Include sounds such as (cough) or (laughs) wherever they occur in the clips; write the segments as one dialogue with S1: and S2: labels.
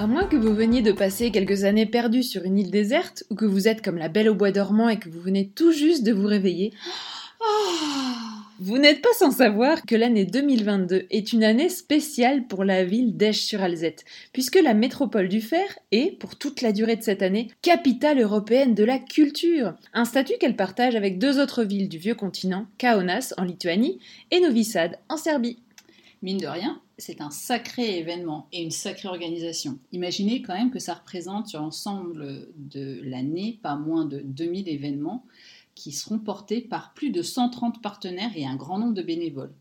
S1: À moins que vous veniez de passer quelques années perdues sur une île déserte, ou que vous êtes comme la belle au bois dormant et que vous venez tout juste de vous réveiller, (gasps) vous n'êtes pas sans savoir que l'année 2022 est une année spéciale pour la ville d'Esch-sur-Alzette, puisque la métropole du Fer est, pour toute la durée de cette année, capitale européenne de la culture, un statut qu'elle partage avec deux autres villes du vieux continent, Kaunas en Lituanie et Novi Sad en Serbie.
S2: Mine de rien, c'est un sacré événement et une sacrée organisation. Imaginez quand même que ça représente sur l'ensemble de l'année pas moins de 2000 événements qui seront portés par plus de 130 partenaires et un grand nombre de bénévoles.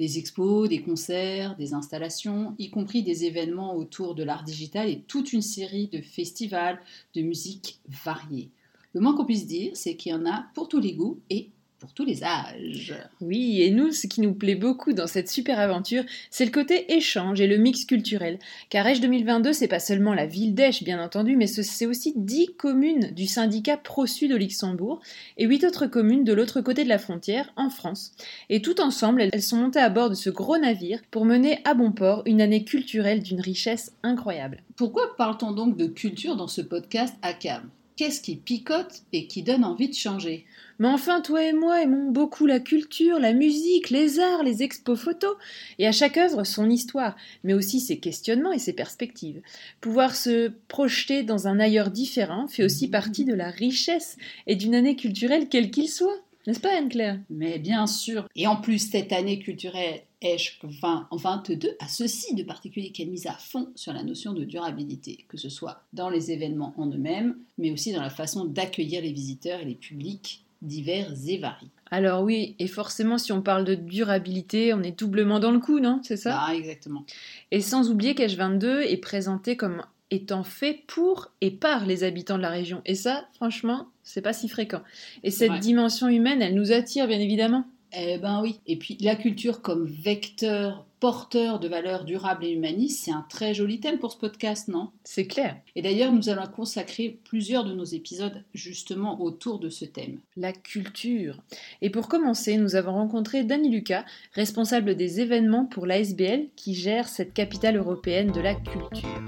S2: Des expos, des concerts, des installations, y compris des événements autour de l'art digital et toute une série de festivals de musique variée. Le moins qu'on puisse dire, c'est qu'il y en a pour tous les goûts et pour tous les âges.
S1: Oui, et nous, ce qui nous plaît beaucoup dans cette super aventure, c'est le côté échange et le mix culturel. Car Esch 2022, c'est pas seulement la ville d'Esch, bien entendu, mais c'est aussi 10 communes du syndicat Pro-Sud au Luxembourg et 8 autres communes de l'autre côté de la frontière, en France. Et tout ensemble, elles sont montées à bord de ce gros navire pour mener à bon port une année culturelle d'une richesse incroyable.
S2: Pourquoi parle-t-on donc de culture dans ce podcast à CAM Qu'est-ce qui picote et qui donne envie de changer
S1: mais enfin, toi et moi aimons beaucoup la culture, la musique, les arts, les expos photos, et à chaque œuvre son histoire, mais aussi ses questionnements et ses perspectives. Pouvoir se projeter dans un ailleurs différent fait aussi partie de la richesse et d'une année culturelle quelle qu'il soit. N'est-ce pas, Anne-Claire?
S2: Mais bien sûr. Et en plus, cette année culturelle ESH 2022 a ceci de particulier qu'elle mise à fond sur la notion de durabilité, que ce soit dans les événements en eux-mêmes, mais aussi dans la façon d'accueillir les visiteurs et les publics divers et variés.
S1: Alors oui, et forcément, si on parle de durabilité, on est doublement dans le coup, non? C'est ça?
S2: Ah, exactement.
S1: Et sans oublier qu'H 22 est présenté comme étant fait pour et par les habitants de la région. Et ça, franchement, c'est pas si fréquent. Et cette dimension humaine, elle nous attire, bien évidemment.
S2: Eh ben oui. Et puis la culture comme vecteur porteur de valeurs durables et humanistes, c'est un très joli thème pour ce podcast, non?
S1: C'est clair.
S2: Et d'ailleurs, nous allons consacrer plusieurs de nos épisodes justement autour de ce thème.
S1: La culture. Et pour commencer, nous avons rencontré Dani Lucas, responsable des événements pour l'ASBL, qui gère cette capitale européenne de la culture.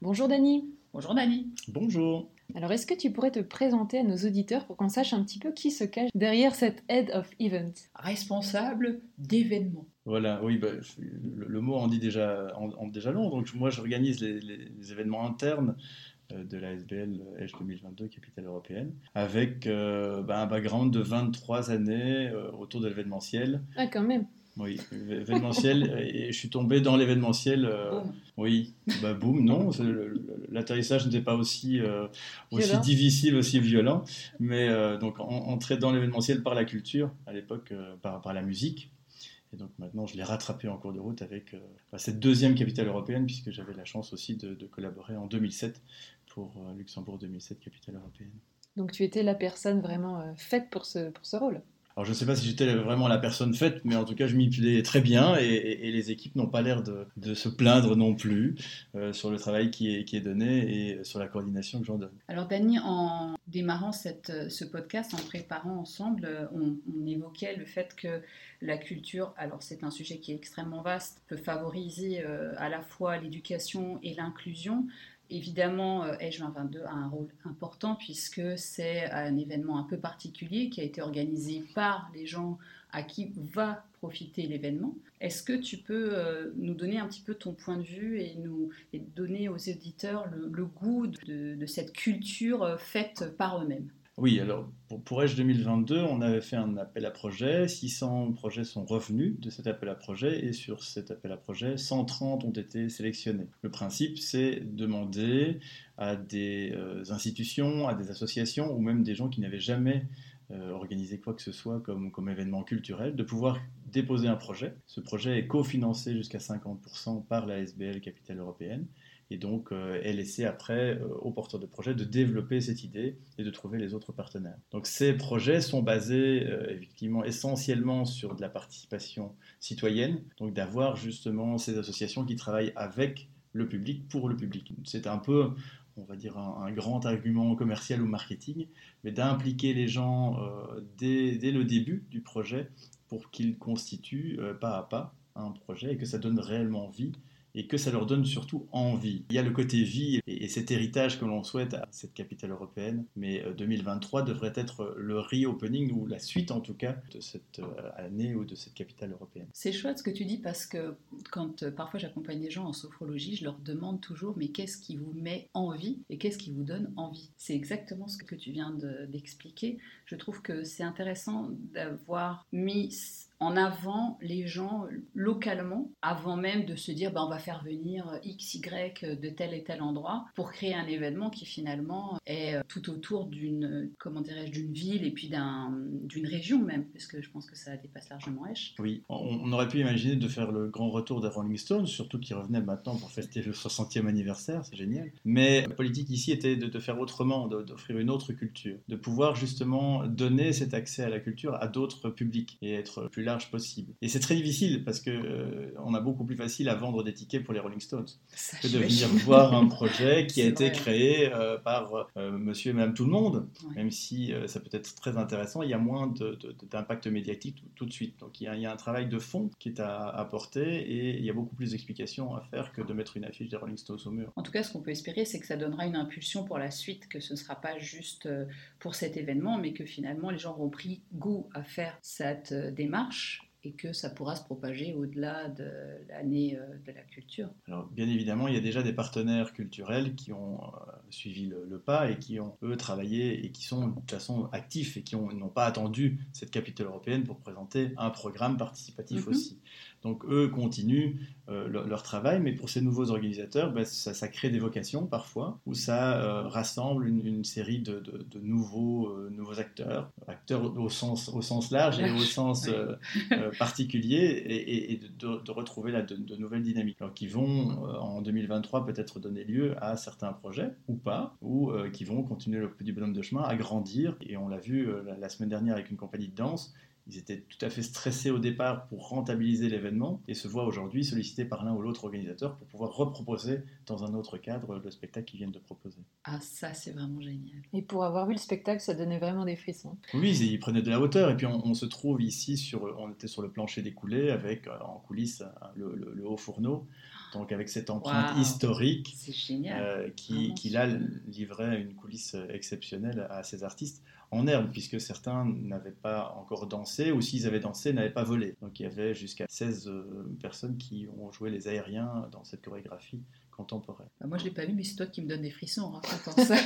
S1: Bonjour Dani.
S2: Bonjour Dani.
S3: Bonjour.
S1: Alors est-ce que tu pourrais te présenter à nos auditeurs pour qu'on sache un petit peu qui se cache derrière cette Head of Event?
S2: Responsable d'événements.
S3: Voilà, oui, bah, le, mot en dit déjà, en, déjà long. Donc moi j'organise les, événements internes euh, de la SBL H 2022, capitale européenne, avec euh, bah, un background de 23 années euh, autour de l'événementiel.
S1: Ah, quand même.
S3: Oui, événementiel. (laughs) et je suis tombé dans l'événementiel. oui, bah boum, non. L'atterrissage n'était pas aussi, euh, aussi difficile, aussi violent. Mais euh, donc, entrer dans l'événementiel par la culture, à l'époque, euh, par, par, la musique. Et donc maintenant, je l'ai rattrapé en cours de route avec bah, cette deuxième capitale européenne, puisque j'avais la chance aussi de, de, collaborer en 2007 pour Luxembourg 2007, capitale européenne.
S1: Donc tu étais la personne vraiment faite pour ce, pour ce rôle
S3: alors je ne sais pas si j'étais vraiment la personne faite, mais en tout cas je m'y plais très bien et, les équipes n'ont pas l'air de, se plaindre non plus euh, sur le travail qui est, donné et sur la coordination que j'en donne.
S2: Alors Dani, en démarrant ce podcast, en préparant ensemble, on, on évoquait le fait que la culture, alors c'est un sujet qui est extrêmement vaste, peut favoriser euh, à la fois l'éducation et l'inclusion, Évidemment, Edge 2022 a un rôle important puisque c'est un événement un peu particulier qui a été organisé par les gens à qui va profiter l'événement. Est-ce que tu peux euh, nous donner un petit peu ton point de vue et nous donner aux éditeurs le, goût de, cette culture euh, faite par eux-mêmes?
S3: Oui, alors pour, pour 2022, on avait fait un appel à projet. 600 projets sont revenus de cet appel à projet et sur cet appel à projet, 130 ont été sélectionnés. Le principe, c'est demander à des euh, institutions, à des associations ou même des gens qui n'avaient jamais euh, organisé quoi que ce soit comme, comme événement culturel, de pouvoir déposer un projet. Ce projet est cofinancé jusqu'à 50% par la SBL Capitale Européenne et donc est laissé après aux porteurs de projet de développer cette idée et de trouver les autres partenaires. Donc ces projets sont basés effectivement essentiellement sur de la participation citoyenne, donc d'avoir justement ces associations qui travaillent avec le public pour le public. C'est un peu on va dire, un, grand argument commercial ou marketing, mais d'impliquer les gens euh, dès, le début du projet pour qu'ils constituent euh, pas à pas un projet et que ça donne réellement vie et que ça leur donne surtout envie. Il y a le côté vie et, cet héritage que l'on souhaite à cette capitale européenne, mais 2023 euh, devrait être le re-opening ou la suite en tout cas de cette euh, année ou de cette capitale européenne.
S2: C'est chouette ce que tu dis parce que quand euh, parfois j'accompagne des gens en sophrologie, je leur demande toujours mais qu'est-ce qui vous met envie et qu'est-ce qui vous donne envie? C'est exactement ce que tu viens d'expliquer. je trouve que c'est intéressant d'avoir mis en avant les gens localement avant même de se dire bah, on va faire venir X, Y de tel et tel endroit pour créer un événement qui finalement est euh, tout autour d'une comment dirais-je d'une ville et puis d'une région même parce que je pense que ça dépasse largement Esch.
S3: Oui, on, aurait pu imaginer de faire le grand retour des Rolling Stones, surtout qu'ils revenaient maintenant pour fêter le 60e anniversaire, c'est génial. Mais la politique ici était de, faire autrement, d'offrir une autre culture, de pouvoir justement donner cet accès à la culture à d'autres publics et être plus large possible. Et c'est très difficile parce que euh, on a beaucoup plus facile à vendre des tickets pour les Rolling Stones que de venir voir un projet qui a été créé euh, par euh, Monsieur et Madame tout le monde. Même si ça peut être très intéressant, il y a moins d'impact médiatique tout, de suite. Donc il y, a, un travail de fond qui est à apporter et il y a beaucoup plus d'explications à faire que de mettre une affiche des Rolling Stones au mur.
S2: En tout cas, ce qu'on peut espérer, c'est que ça donnera une impulsion pour la suite, que ce ne sera pas juste pour cet événement, mais que finalement les gens auront pris goût à faire cette démarche et que ça pourra se propager au-delà de l'année euh, de la culture.
S3: Alors, bien évidemment, il y a déjà des partenaires culturels qui ont euh, suivi le, pas et qui ont, eux, travaillé et qui sont de toute façon actifs et qui n'ont pas attendu cette capitale européenne pour présenter un programme participatif mm-hmm. aussi. Donc eux continuent euh, leur, travail, mais pour ces nouveaux organisateurs, ben, ça, crée des vocations parfois, où ça euh, rassemble une, série de, nouveaux, euh, nouveaux acteurs, acteurs au sens, au sens large et au sens particulier, et, de, retrouver là, de, nouvelles dynamiques. Alors qui vont en 2023 peut-être donner lieu à certains projets, ou pas, ou qui vont continuer le petit bonhomme de chemin à grandir, et on l'a vu la semaine dernière avec une compagnie de danse, ils étaient tout à fait stressés au départ pour rentabiliser l'événement et se voient aujourd'hui sollicités par l'un ou l'autre organisateur pour pouvoir reproposer dans un autre cadre le spectacle qu'ils viennent de proposer.
S2: Ah, ça, c'est vraiment génial.
S1: Et pour avoir vu le spectacle, ça donnait vraiment des frissons.
S3: Oui, ils prenaient de la hauteur. Et puis, on, se trouve ici, sur, on était sur le plancher des coulées avec euh, en coulisses le, haut fourneau. Donc, avec cette empreinte historique euh, qui, qui, là, livrait une coulisse exceptionnelle à ces artistes en herbe, puisque certains n'avaient pas encore dansé, ou s'ils avaient dansé, n'avaient pas volé. Donc il y avait jusqu'à 16 euh, personnes qui ont joué les aériens dans cette chorégraphie contemporaine.
S2: Bah, moi je ne l'ai pas vu, mais c'est toi qui me donnes des frissons en racontant ça.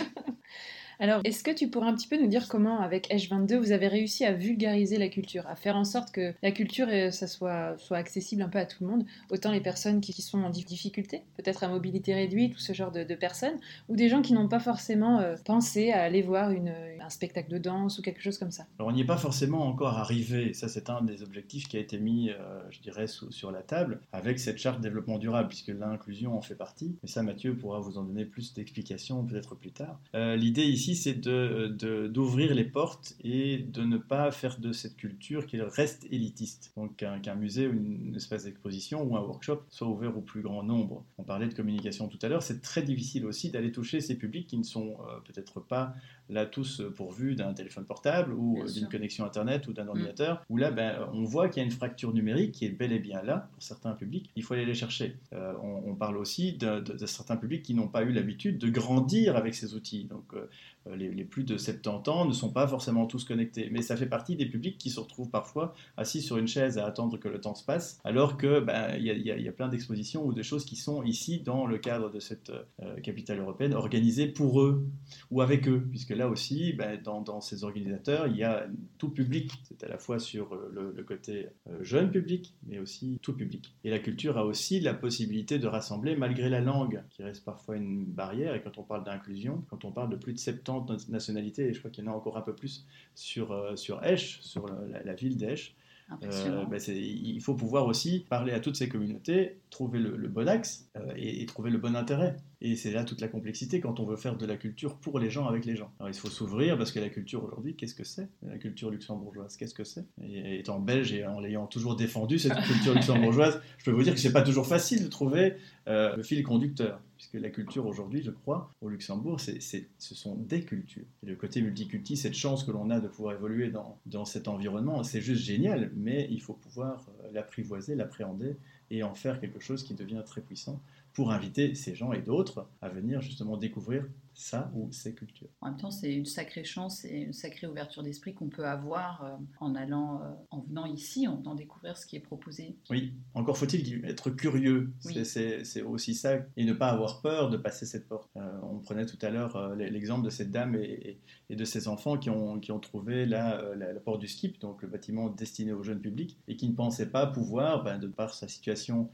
S1: Alors, est-ce que tu pourrais un petit peu nous dire comment, avec H22, vous avez réussi à vulgariser la culture, à faire en sorte que la culture, euh, ça soit, soit accessible un peu à tout le monde, autant les personnes qui, sont en difficulté, peut-être à mobilité réduite ou ce genre de, personnes, ou des gens qui n'ont pas forcément euh, pensé à aller voir un spectacle de danse ou quelque chose comme ça?
S3: Alors, on n'y est pas forcément encore arrivé. Ça, c'est un des objectifs qui a été mis, euh, je dirais, sur la table avec cette charte développement durable, puisque l'inclusion en fait partie. Mais ça, Mathieu pourra vous en donner plus d'explications peut-être plus tard. L'idée ici, c'est d'ouvrir les portes et de ne pas faire de cette culture qu'il reste élitiste. Donc qu'un musée ou une espèce d'exposition ou un workshop soit ouvert au plus grand nombre. On parlait de communication tout à l'heure, c'est très difficile aussi d'aller toucher ces publics qui ne sont euh, peut-être pas là tous pourvus d'un téléphone portable ou euh, d'une connexion Internet ou d'un mm. ordinateur, où là ben, on voit qu'il y a une fracture numérique qui est bel et bien là pour certains publics, il faut aller les chercher. Euh, on, parle aussi de, certains publics qui n'ont pas eu l'habitude de grandir avec ces outils. Donc euh, les, plus de 70 ans ne sont pas forcément tous connectés. Mais ça fait partie des publics qui se retrouvent parfois assis sur une chaise à attendre que le temps se passe, alors que ben, il y, a plein d'expositions ou de choses qui sont ici dans le cadre de cette euh, capitale européenne organisées pour eux ou avec eux, puisque là aussi, ben, dans, ces organisateurs, il y a tout public. C'est à la fois sur euh, le, côté jeune public, mais aussi tout public. Et la culture a aussi la possibilité de rassembler malgré la langue, qui reste parfois une barrière. Et quand on parle d'inclusion, quand on parle de plus de 70 de nationalités, et je crois qu'il y en a encore un peu plus sur, euh, sur Esch, sur la, ville d'Esch. Euh, bah, il faut pouvoir aussi parler à toutes ces communautés, trouver le, bon axe euh, et, trouver le bon intérêt. Et c'est là toute la complexité quand on veut faire de la culture pour les gens, avec les gens. Alors il faut s'ouvrir parce que la culture aujourd'hui, qu'est-ce que c'est? La culture luxembourgeoise, qu'est-ce que c'est? Et étant belge et en l'ayant toujours défendu, cette culture (laughs) luxembourgeoise, je peux vous dire que c'est pas toujours facile de trouver euh, le fil conducteur. Puisque la culture aujourd'hui, je crois, au Luxembourg, c'est, ce sont des cultures. Et le côté multiculti, cette chance que l'on a de pouvoir évoluer dans, dans cet environnement, c'est juste génial, mais il faut pouvoir euh, l'apprivoiser, l'appréhender et en faire quelque chose qui devient très puissant pour inviter ces gens et d'autres à venir justement découvrir ça ou ces cultures.
S2: En même temps, c'est une sacrée chance et une sacrée ouverture d'esprit qu'on peut avoir euh, en allant, euh, en venant ici, en venant découvrir ce qui est proposé.
S3: Oui, encore faut-il être curieux. C'est aussi ça et ne pas avoir peur de passer cette porte. Euh, on prenait tout à l'heure l'exemple de cette dame et, de ses enfants qui ont, qui ont trouvé la, la, porte du skip, donc le bâtiment destiné au jeune public, et qui ne pensaient pas pouvoir, ben, de par sa situation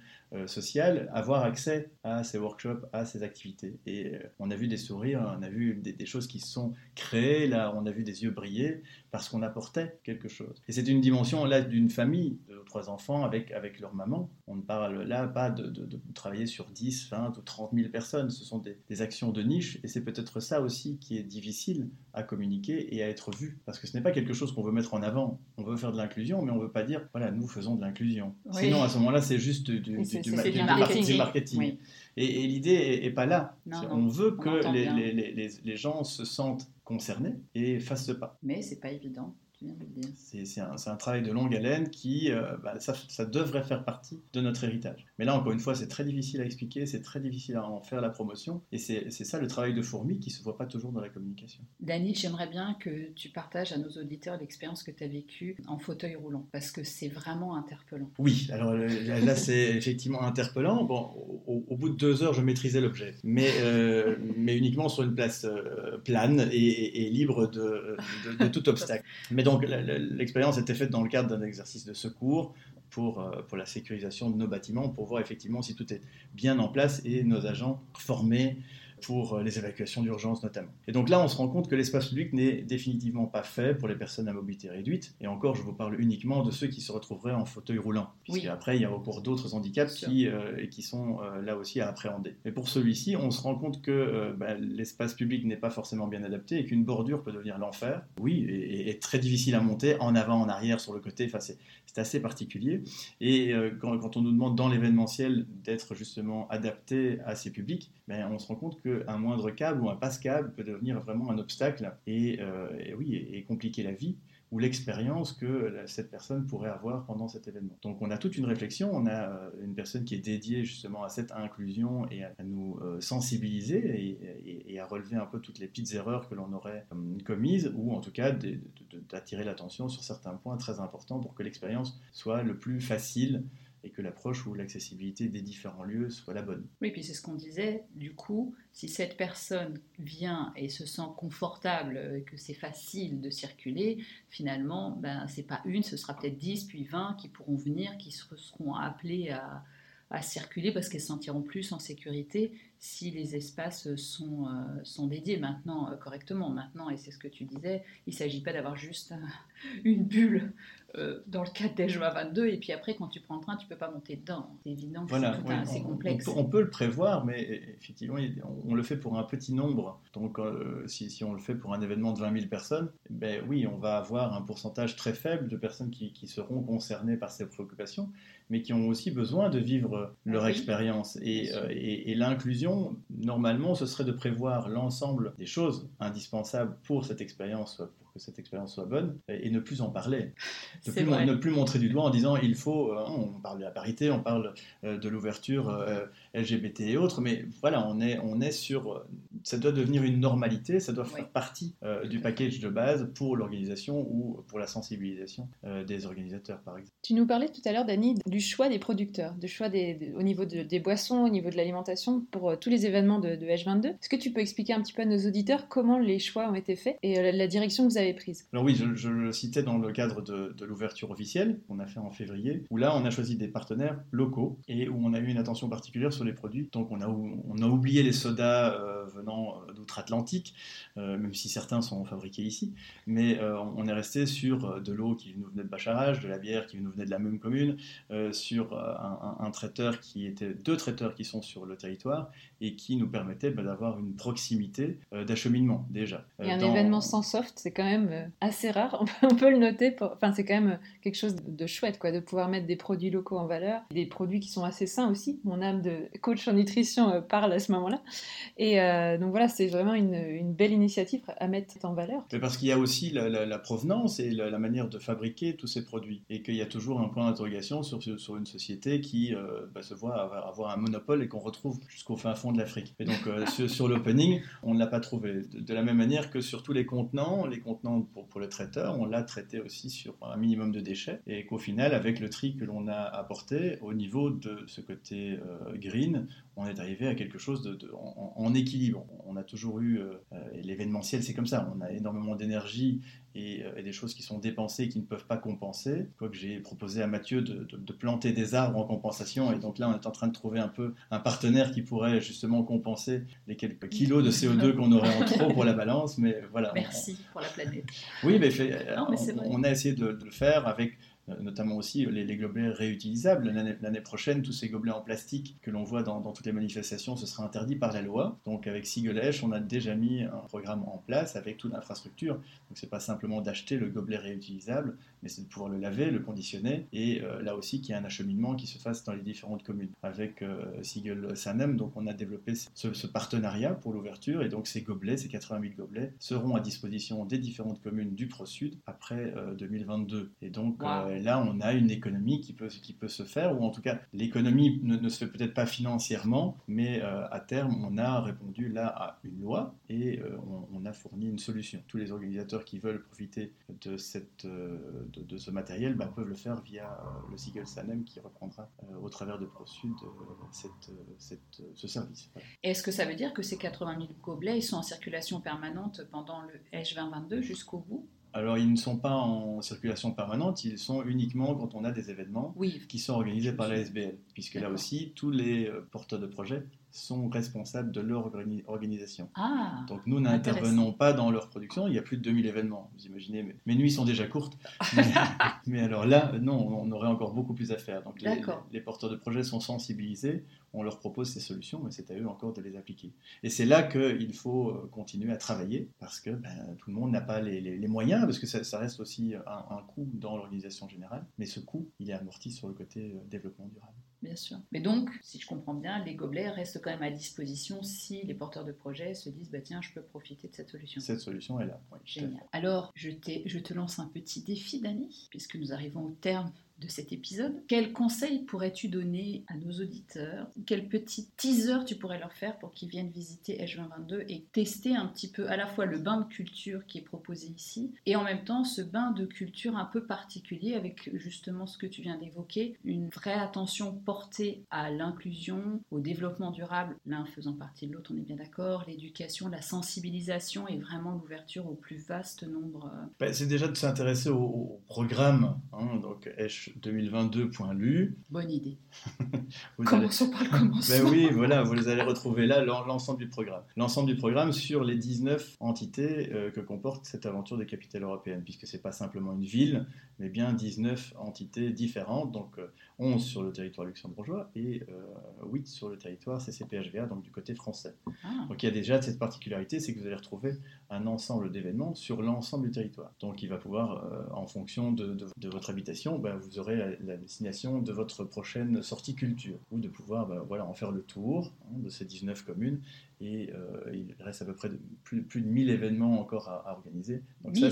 S3: sociale, avoir accès à ces workshops, à ces activités. Et on a vu des sourires on a vu des, choses qui se sont créées, là on a vu des yeux briller parce qu'on apportait quelque chose. Et c'est une dimension là d'une famille de trois enfants avec, avec leur maman. On ne parle là pas de, travailler sur 10, 20 ou 30 000 personnes, ce sont des, actions de niche et c'est peut-être ça aussi qui est difficile à communiquer et à être vu parce que ce n'est pas quelque chose qu'on veut mettre en avant. On veut faire de l'inclusion mais on ne veut pas dire voilà nous faisons de l'inclusion. Sinon à ce moment-là c'est juste du, marketing. Et, l'idée n'est pas là. on veut que les, les, les, gens se sentent concernés et fassent ce pas.
S2: Mais c'est pas évident.
S3: C'est un, un, travail de longue haleine qui, euh, bah, ça, ça, devrait faire partie de notre héritage. Mais là, encore une fois, c'est très difficile à expliquer, c'est très difficile à en faire la promotion, et c'est ça le travail de fourmi qui se voit pas toujours dans la communication.
S2: Dani, j'aimerais bien que tu partages à nos auditeurs l'expérience que tu as vécue en fauteuil roulant, parce que c'est vraiment interpellant.
S3: Oui, alors euh, là, c'est (laughs) effectivement interpellant. Bon, au, bout de deux heures, je maîtrisais l'objet, mais, euh, mais uniquement sur une place plane et, libre de, de, de tout (laughs) obstacle. Mais donc l'expérience était faite dans le cadre d'un exercice de secours pour, euh, pour la sécurisation de nos bâtiments, pour voir effectivement si tout est bien en place et nos agents formés pour euh, les évacuations d'urgence notamment. Et donc là, on se rend compte que l'espace public n'est définitivement pas fait pour les personnes à mobilité réduite. Et encore, je vous parle uniquement de ceux qui se retrouveraient en fauteuil roulant. Puisqu'après, après, il y a encore d'autres handicaps qui, euh, qui sont euh, là aussi à appréhender. Mais pour celui-ci, on se rend compte que bah, l'espace public n'est pas forcément bien adapté et qu'une bordure peut devenir l'enfer. Oui, et, et, très difficile à monter en avant, en arrière, sur le côté. Enfin, c'est assez particulier. Et quand, quand, on nous demande dans l'événementiel d'être justement adapté à ces publics, ben, on se rend compte que un moindre câble ou un passe-câble peut devenir vraiment un obstacle et, euh, oui, et, compliquer la vie ou l'expérience que cette personne pourrait avoir pendant cet événement. Donc on a toute une réflexion, on a euh, une personne qui est dédiée justement à cette inclusion et à nous euh, sensibiliser et, à relever un peu toutes les petites erreurs que l'on aurait commises, ou en tout cas d'attirer l'attention sur certains points très importants pour que l'expérience soit le plus facile et que l'approche ou l'accessibilité des différents lieux soit la bonne.
S2: Oui, puis c'est ce qu'on disait, du coup, si cette personne vient et se sent confortable, que c'est facile de circuler, finalement, ben, c'est pas une, ce sera peut-être 10, puis 20 qui pourront venir, qui seront appelés à, circuler parce qu'elles se sentiront plus en sécurité si les espaces sont, euh, dédiés maintenant euh, correctement. Maintenant, et c'est ce que tu disais, il ne s'agit pas d'avoir juste une bulle euh, dans le cadre des à 22 et puis après, quand tu prends le train, tu ne peux pas monter dedans. C'est évident que c'est assez complexe.
S3: On, peut le prévoir, mais effectivement, on, le fait pour un petit nombre. Donc, si, si, on le fait pour un événement de 20 000 personnes, ben oui, on va avoir un pourcentage très faible de personnes qui, qui seront concernées par ces préoccupations, mais qui ont aussi besoin de vivre leur expérience. Et, et, et l'inclusion normalement, ce serait de prévoir l'ensemble des choses indispensables pour cette expérience, pour que cette expérience soit bonne, et ne plus en parler. (laughs) Ne plus, ne plus, montrer du doigt en disant il faut, euh, on parle de la parité, on parle euh, de l'ouverture euh, LGBT et autres, mais voilà, on est, on est sur. Ça doit devenir une normalité, ça doit faire partie du package de base pour l'organisation ou pour la sensibilisation des organisateurs, par exemple.
S1: Tu nous parlais tout à l'heure, Dani, du choix des producteurs, du choix des, au niveau des boissons, au niveau de l'alimentation pour tous les événements de, H22. Est-ce que tu peux expliquer un petit peu à nos auditeurs comment les choix ont été faits et la direction que vous avez prise.
S3: Alors oui, je, le citais dans le cadre de, l'ouverture officielle qu'on a fait en février, où là on a choisi des partenaires locaux et où on a eu une attention particulière sur les produits. Donc on a, on a oublié les sodas euh, venant euh, d'outre-Atlantique, même si certains sont fabriqués ici, mais on est resté sur de l'eau qui nous venait de Bacharach, de la bière qui nous venait de la même commune, sur un, un, traiteur qui était deux traiteurs qui sont sur le territoire et qui nous permettaient bah, d'avoir une proximité d'acheminement déjà.
S1: Et un événement sans soft, c'est quand même assez rare. (laughs) On peut, le noter. Enfin, c'est quand même quelque chose de chouette, quoi, de pouvoir mettre des produits locaux en valeur, des produits qui sont assez sains aussi. Mon âme de coach en nutrition euh, parle à ce moment-là. Et euh, donc voilà, c'est vraiment une, belle initiative à mettre en valeur.
S3: Mais parce qu'il y a aussi la, provenance et la, manière de fabriquer tous ces produits, et qu'il y a toujours un point d'interrogation sur, sur une société qui euh, bah, se voit avoir, un monopole et qu'on retrouve jusqu'au fin fond de l'Afrique. Et donc (laughs) sur, l'opening, on ne l'a pas trouvé. De, de, la même manière que sur tous les contenants, les contenants pour, pour le traiteur, on l'a traité aussi sur un minimum de déchets. Et qu'au final, avec le tri que l'on a apporté, au niveau de ce côté euh, green, on est arrivé à quelque chose de, en, équilibre. On a toujours eu, euh, l'événementiel c'est comme ça, on a énormément d'énergie et, euh, des choses qui sont dépensées et qui ne peuvent pas compenser. Quoique j'ai proposé à Mathieu de, planter des arbres en compensation et donc là on est en train de trouver un peu un partenaire qui pourrait justement compenser les quelques kilos de CO2 (laughs) qu'on aurait en trop pour la balance. Mais voilà.
S2: Merci pour la planète.
S3: Oui, mais, on, a essayé de, le faire avec euh, notamment aussi les, gobelets réutilisables. L'année prochaine, tous ces gobelets en plastique que l'on voit dans, toutes les manifestations, ce sera interdit par la loi. Donc avec Sigelèche, on a déjà mis un programme en place avec toute l'infrastructure. Donc c'est pas simplement d'acheter le gobelet réutilisable, mais c'est de pouvoir le laver, le conditionner, et euh, là aussi qu'il y ait un acheminement qui se fasse dans les différentes communes. Avec euh, Sigel Sanem, donc on a développé ce, partenariat pour l'ouverture, et donc ces gobelets, ces 80 000 gobelets, seront à disposition des différentes communes du Pro Sud après 2022. Et donc là, on a une économie qui peut, qui peut se faire, ou en tout cas, l'économie ne, se fait peut-être pas financièrement, mais euh, à terme, on a répondu là à une loi et euh, on, a fourni une solution. Tous les organisateurs qui veulent profiter de, cette, euh, de, ce matériel bah, peuvent le faire via le Siegel Sanem qui reprendra au travers de ProSud cette, cette, ce service.
S2: Est-ce que ça veut dire que ces 80 000 gobelets ils sont en circulation permanente pendant le H2022 jusqu'au bout?
S3: Alors, ils ne sont pas en circulation permanente, ils sont uniquement quand on a des événements qui sont organisés par la SBL, puisque là aussi, tous les euh, porteurs de projets sont responsables de leur organisation.
S2: Ah,
S3: Donc nous n'intervenons pas dans leur production, il y a plus de 2000 événements, vous imaginez, mais mes nuits sont déjà courtes. (laughs) mais, alors là, non, on aurait encore beaucoup plus à faire. Donc les, porteurs de projets sont sensibilisés, on leur propose ces solutions, mais c'est à eux encore de les appliquer. Et c'est là qu'il faut euh, continuer à travailler, parce que ben, tout le monde n'a pas les, moyens, parce que ça, reste aussi un, un coût dans l'organisation générale, mais ce coût, il est amorti sur le côté euh, développement durable.
S2: Bien sûr. Mais donc, si je comprends bien, les gobelets restent quand même à disposition si les porteurs de projets se disent bah tiens, je peux profiter de cette solution.
S3: Cette solution est là.
S2: Génial. Alors, je, je te lance un petit défi, Dani, puisque nous arrivons au terme de cet épisode. Quel conseil pourrais-tu donner à nos auditeurs Quel petit teaser tu pourrais leur faire pour qu'ils viennent visiter H2022 et tester un petit peu à la fois le bain de culture qui est proposé ici et en même temps ce bain de culture un peu particulier avec justement ce que tu viens d'évoquer, une vraie attention portée à l'inclusion, au développement durable, l'un faisant partie de l'autre, on est bien d'accord, l'éducation, la sensibilisation et vraiment l'ouverture au plus vaste nombre. Euh,
S3: ben, c'est déjà de s'intéresser au, programme, hein, donc H 2022.lu.
S2: Bonne idée. (laughs) Commençons par le commencement.
S3: Ben oui, voilà, vous allez retrouver là l'ensemble du programme. L'ensemble du programme sur les 19 entités euh, que comporte cette aventure des capitales européennes, puisque ce n'est pas simplement une ville, mais bien 19 entités différentes, donc 11 euh, sur le territoire luxembourgeois et 8 euh, sur le territoire CCPHVA, donc du côté français. Ah. Donc il y a déjà cette particularité, c'est que vous allez retrouver un ensemble d'événements sur l'ensemble du territoire. Donc il va pouvoir, en fonction de, votre habitation, ben, vous aurez la, destination de votre prochaine sortie culture, ou de pouvoir ben, voilà, en faire le tour hein, de ces 19 communes et euh, il reste à peu près plus, plus, de 1000 événements encore à, organiser. Donc ça,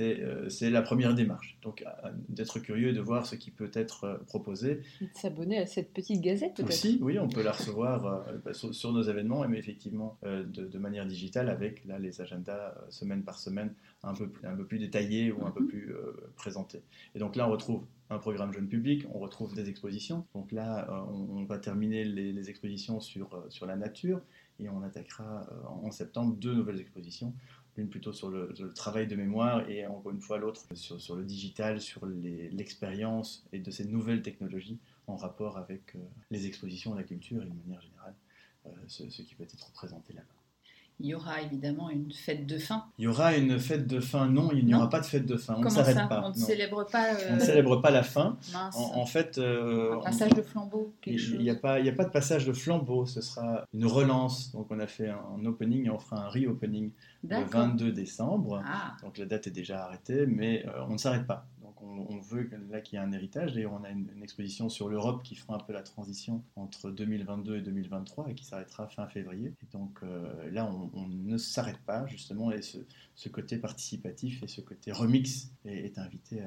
S3: euh, c'est la première démarche. Donc d'être curieux de voir ce qui peut être euh, proposé.
S1: Et de s'abonner à cette petite gazette peut-être
S3: Aussi, oui, on peut la recevoir bah, sur, nos événements, mais effectivement de, de, manière digitale avec là, les agendas semaine par semaine un peu, un peu plus détaillés ou un peu mhm. plus présentés. Et donc là, on retrouve un programme jeune public, on retrouve des expositions. Donc là, on, va terminer les, les expositions sur, sur la nature et on attaquera euh, en septembre deux nouvelles expositions l'une plutôt sur le, travail de mémoire et encore une fois l'autre sur, le digital, sur l'expérience et de ces nouvelles technologies en rapport avec les expositions, la culture et de manière générale ce, ce qui peut être présenté là-bas.
S2: Il y aura évidemment une fête de fin.
S3: Il y aura une fête de fin. Non, il n'y aura pas de fête de fin. On ne s'arrête pas.
S2: On ne célèbre pas.
S3: On ne célèbre pas la fin. En, fait,
S2: euh, un passage de flambeau.
S3: il n'y a pas, il a pas de passage de flambeau. Ce sera une relance. Donc, on a fait un, opening et on fera un re-opening le 22 décembre. Ah. Donc, la date est déjà arrêtée, mais euh, on ne s'arrête pas on, veut là qu'il y ait un héritage. D'ailleurs, on a une, exposition sur l'Europe qui fera un peu la transition entre 2022 et 2023 et qui s'arrêtera fin février. Et donc euh, là, on, ne s'arrête pas justement et ce, côté participatif et ce côté remix est, invité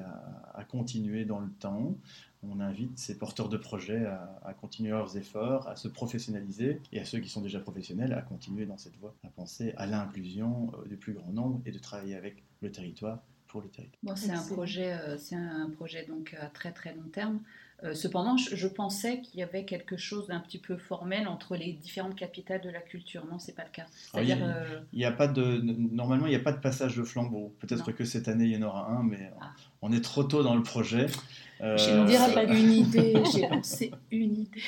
S3: à, continuer dans le temps. On invite ces porteurs de projets à, continuer leurs efforts, à se professionnaliser et à ceux qui sont déjà professionnels à continuer dans cette voie, à penser à l'inclusion euh, du plus grand nombre et de travailler avec le territoire
S2: Bon, c'est un projet, euh, c'est un projet donc à très très long terme. Euh, cependant, je, pensais qu'il y avait quelque chose d'un petit peu formel entre les différentes capitales de la culture. Non, c'est pas le cas.
S3: C'est-à-dire, il n'y a, pas de normalement il n'y a pas de passage de flambeau. Peut-être que cette année il y en aura un, mais ah. on est trop tôt dans le projet.
S2: Euh, on dirait pas (laughs) une idée. J'ai lancé une idée.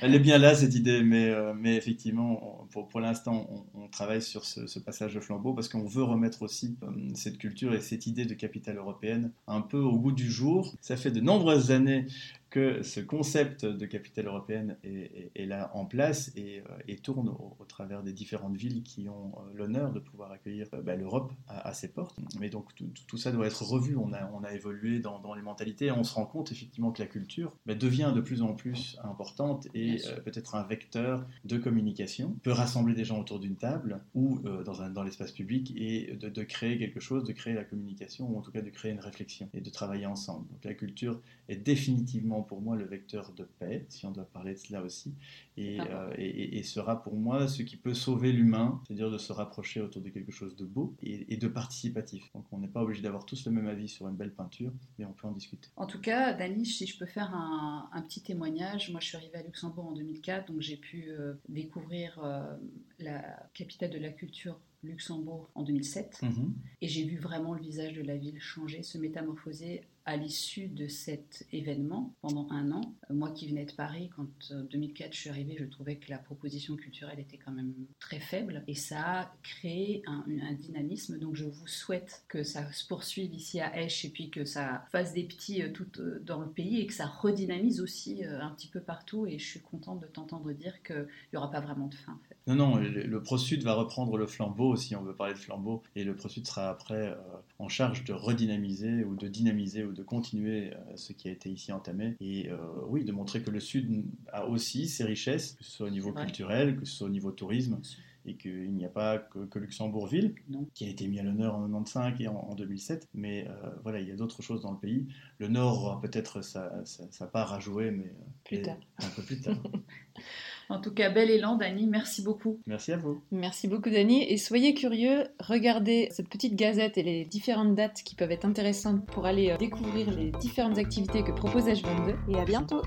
S3: Elle est bien là cette idée, mais, euh, mais effectivement, pour, pour l'instant, on, travaille sur ce, passage de flambeau parce qu'on veut remettre aussi euh, cette culture et cette idée de capitale européenne un peu au goût du jour. Ça fait de nombreuses années que ce concept de capitale européenne est, là en place et, euh, tourne au, travers des différentes villes qui ont euh, l'honneur de pouvoir accueillir euh, bah, l'Europe à, ses portes. Mais donc tout, ça doit être revu. On a, on a évolué dans, les mentalités et on se rend compte effectivement que la culture bah, devient de plus en plus importante et peut-être un vecteur de communication, peut rassembler des gens autour d'une table ou dans, un, dans l'espace public et de, de, créer quelque chose, de créer la communication ou en tout cas de créer une réflexion et de travailler ensemble. Donc la culture est définitivement pour moi le vecteur de paix, si on doit parler de cela aussi, euh, et, et, sera pour moi ce qui peut sauver l'humain, c'est-à-dire de se rapprocher autour de quelque chose de beau et, de participatif. Donc on n'est pas obligé d'avoir tous le même avis sur une belle peinture, mais on peut en discuter.
S2: En tout cas, Dani, si je peux faire un, petit témoignage, moi je suis arrivée à Luxembourg en 2004, donc j'ai pu euh, découvrir euh, la capitale de la culture Luxembourg en 2007 mhm. et j'ai vu vraiment le visage de la ville changer, se métamorphoser à l'issue de cet événement pendant un an. Euh, moi qui venais de Paris, quand en euh, 2004 je suis arrivée, je trouvais que la proposition culturelle était quand même très faible et ça a créé un, dynamisme. Donc je vous souhaite que ça se poursuive ici à Esch et puis que ça fasse des petits euh, tout dans le pays et que ça redynamise aussi un petit peu partout. Et je suis contente de t'entendre dire qu'il n'y aura pas vraiment de fin. En.
S3: Non, non, le, ProSud va reprendre le flambeau si on veut parler de flambeau et le ProSud sera après en charge de redynamiser ou de dynamiser ou de continuer euh, ce qui a été ici entamé. Et euh, oui, de montrer que le Sud a aussi ses richesses, que ce soit au niveau culturel, que ce soit au niveau tourisme et qu'il n'y a pas que, Luxembourgville, qui a été mis à l'honneur en 1995 et en, 2007, mais euh, voilà, il y a d'autres choses dans le pays. Le Nord aura peut-être sa, part à jouer, mais
S2: plus tard.
S3: un peu plus tard. (laughs)
S2: En tout cas, bel élan, Dani. Merci beaucoup.
S3: Merci à vous.
S1: Merci beaucoup, Dani. Et soyez curieux, regardez cette petite gazette et les différentes dates qui peuvent être intéressantes pour aller euh, découvrir les différentes activités que propose H22.
S2: Et à bientôt.